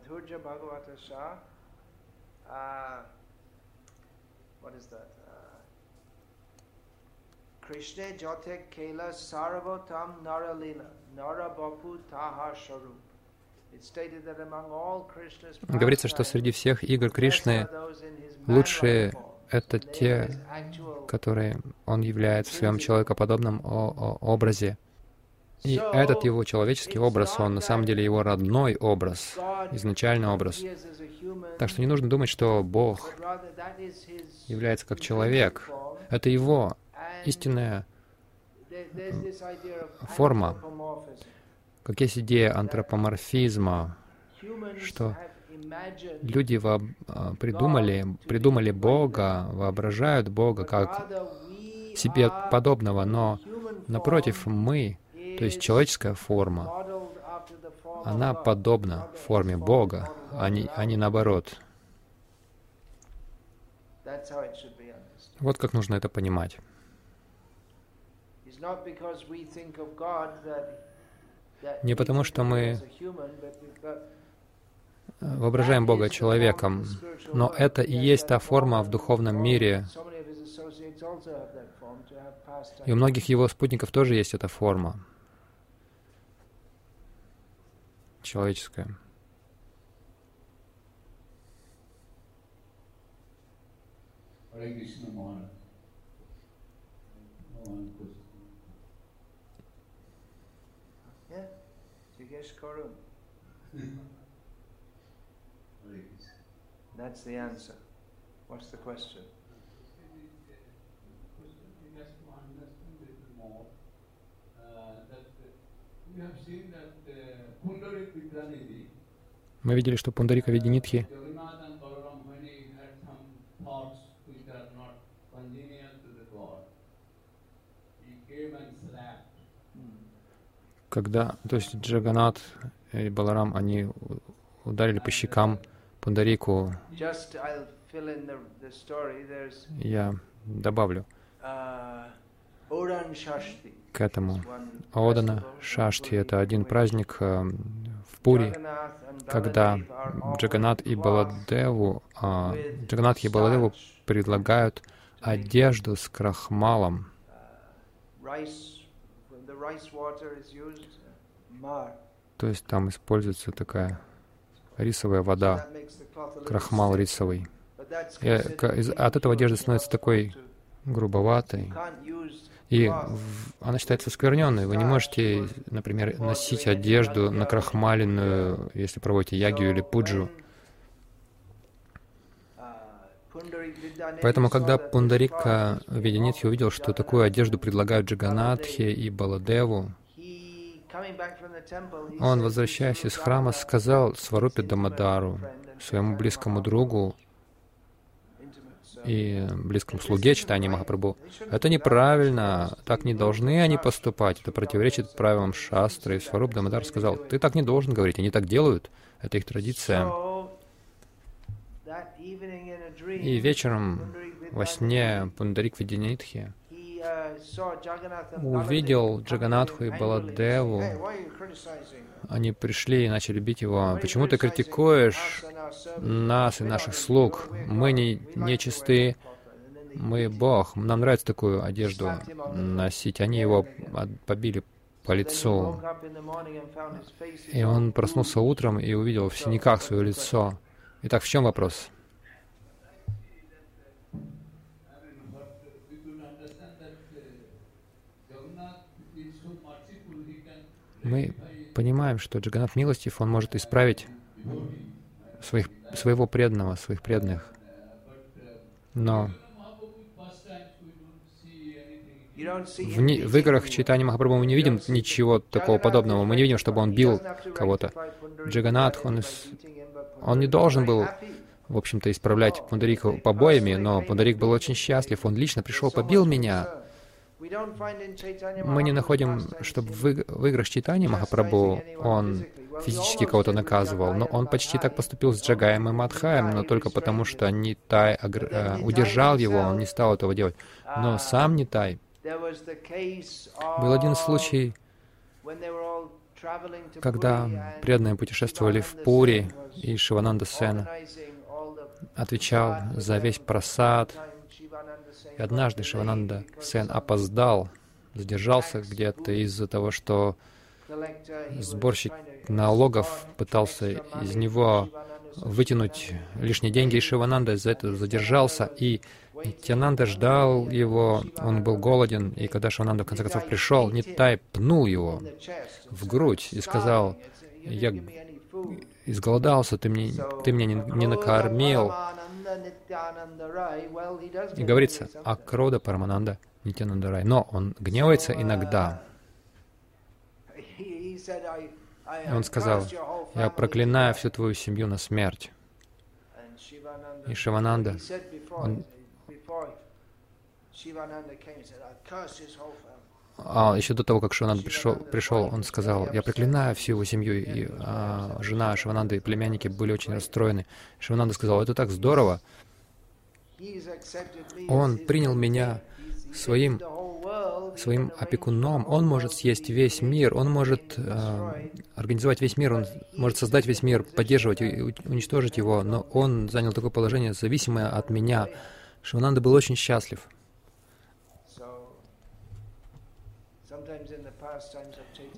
Madhurya Bhagavata Shah, uh, what is that? Krishna Jotek Kela Sarvotam Naralila, Narabapu Taha Sharup. Говорится, что среди всех игр Кришны лучшие — это те, которые он являет в своем человекоподобном образе. И этот его человеческий образ, он на самом деле его родной образ, изначальный образ. Так что не нужно думать, что Бог является как человек. Это его истинная форма. Как есть идея антропоморфизма, что люди во придумали, придумали Бога, воображают Бога как себе подобного, но напротив, мы то есть человеческая форма, она подобна форме Бога, а не, а не наоборот. Вот как нужно это понимать. Не потому, что мы воображаем Бога человеком, но это и есть та форма в духовном мире. И у многих его спутников тоже есть эта форма. Человеческое. That's the answer. What's the question? Мы видели, что Пундарика Видинитхи когда, то есть Джаганат и Баларам, они ударили по щекам Пундарику. Я добавлю. Uh, к этому. Одана Шашти — это один праздник э, в Пури, когда Джаганат и Баладеву, а, Джаганат и Баладеву предлагают одежду с крахмалом. То есть там используется такая рисовая вода, крахмал рисовый. И от этого одежда становится такой грубоватой. И она считается скверненной. Вы не можете, например, носить одежду накрахмаленную, если проводите ягию или пуджу. Поэтому, когда Пундарика Веденитхи увидел, что такую одежду предлагают Джаганатхе и Баладеву, он, возвращаясь из храма, сказал Сварупе Дамадару, своему близкому другу, и близкому слуге читания Махапрабху. Это неправильно, так не должны они поступать, это противоречит правилам шастры. И Сваруб Дамадар сказал, ты так не должен говорить, они так делают, это их традиция. И вечером во сне Пундарик Видинитхи увидел Джаганатху и Баладеву. Они пришли и начали бить его. «Почему ты критикуешь нас и наших слуг? Мы не нечистые, мы Бог. Нам нравится такую одежду носить». Они его побили по лицу. И он проснулся утром и увидел в синяках свое лицо. Итак, в чем вопрос? Мы понимаем, что Джаганат милостив, он может исправить своих, своего преданного, своих преданных. Но в, в играх Чайтани Махапрабху мы не видим ничего такого подобного. Мы не видим, чтобы он бил кого-то. Джаганатх, он, он не должен был, в общем-то, исправлять Пундарика побоями, но Пундарик был очень счастлив. Он лично пришел, побил меня. Мы не находим, чтобы в, играх Чайтани Махапрабху он физически кого-то наказывал, но он почти так поступил с Джагаем и Мадхаем, но только потому, что Нитай огр... э, удержал его, он не стал этого делать. Но сам Нитай был один случай, когда преданные путешествовали в Пури, и Шивананда Сен отвечал за весь просад. И однажды Шивананда Сен опоздал, задержался где-то из-за того, что сборщик налогов пытался из него вытянуть лишние деньги, и Шивананда из-за этого задержался, и Нитянанда ждал его, он был голоден, и когда Шивананда в конце концов пришел, Нитай пнул его в грудь и сказал, «Я изголодался, ты, мне, ты меня не, не накормил». И говорится о Крода Парамананда Нитянанда Рай. Но он гневается иногда. Он сказал, «Я проклинаю всю твою семью на смерть». И Шивананда, он а еще до того, как Шивананда пришел, пришел, он сказал, я проклинаю всю его семью, и а, жена Шивананды и племянники были очень расстроены. Шивананда сказал, это так здорово. Он принял меня своим, своим опекуном, он может съесть весь мир, он может э, организовать весь мир, он может создать весь мир, поддерживать и уничтожить его, но он занял такое положение, зависимое от меня. Шивананда был очень счастлив.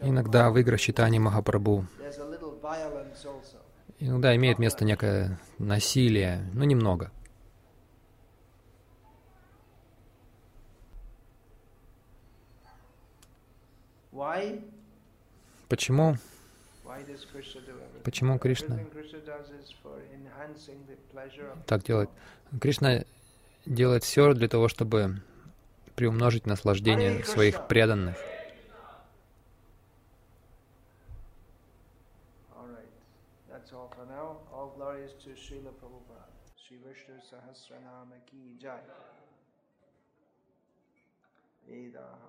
Иногда в играх читания Махапрабху иногда имеет место некое насилие, но немного. Почему? Почему Кришна так делает? Кришна делает все для того, чтобы приумножить наслаждение своих преданных. सहस्रनाम की जय वेदाः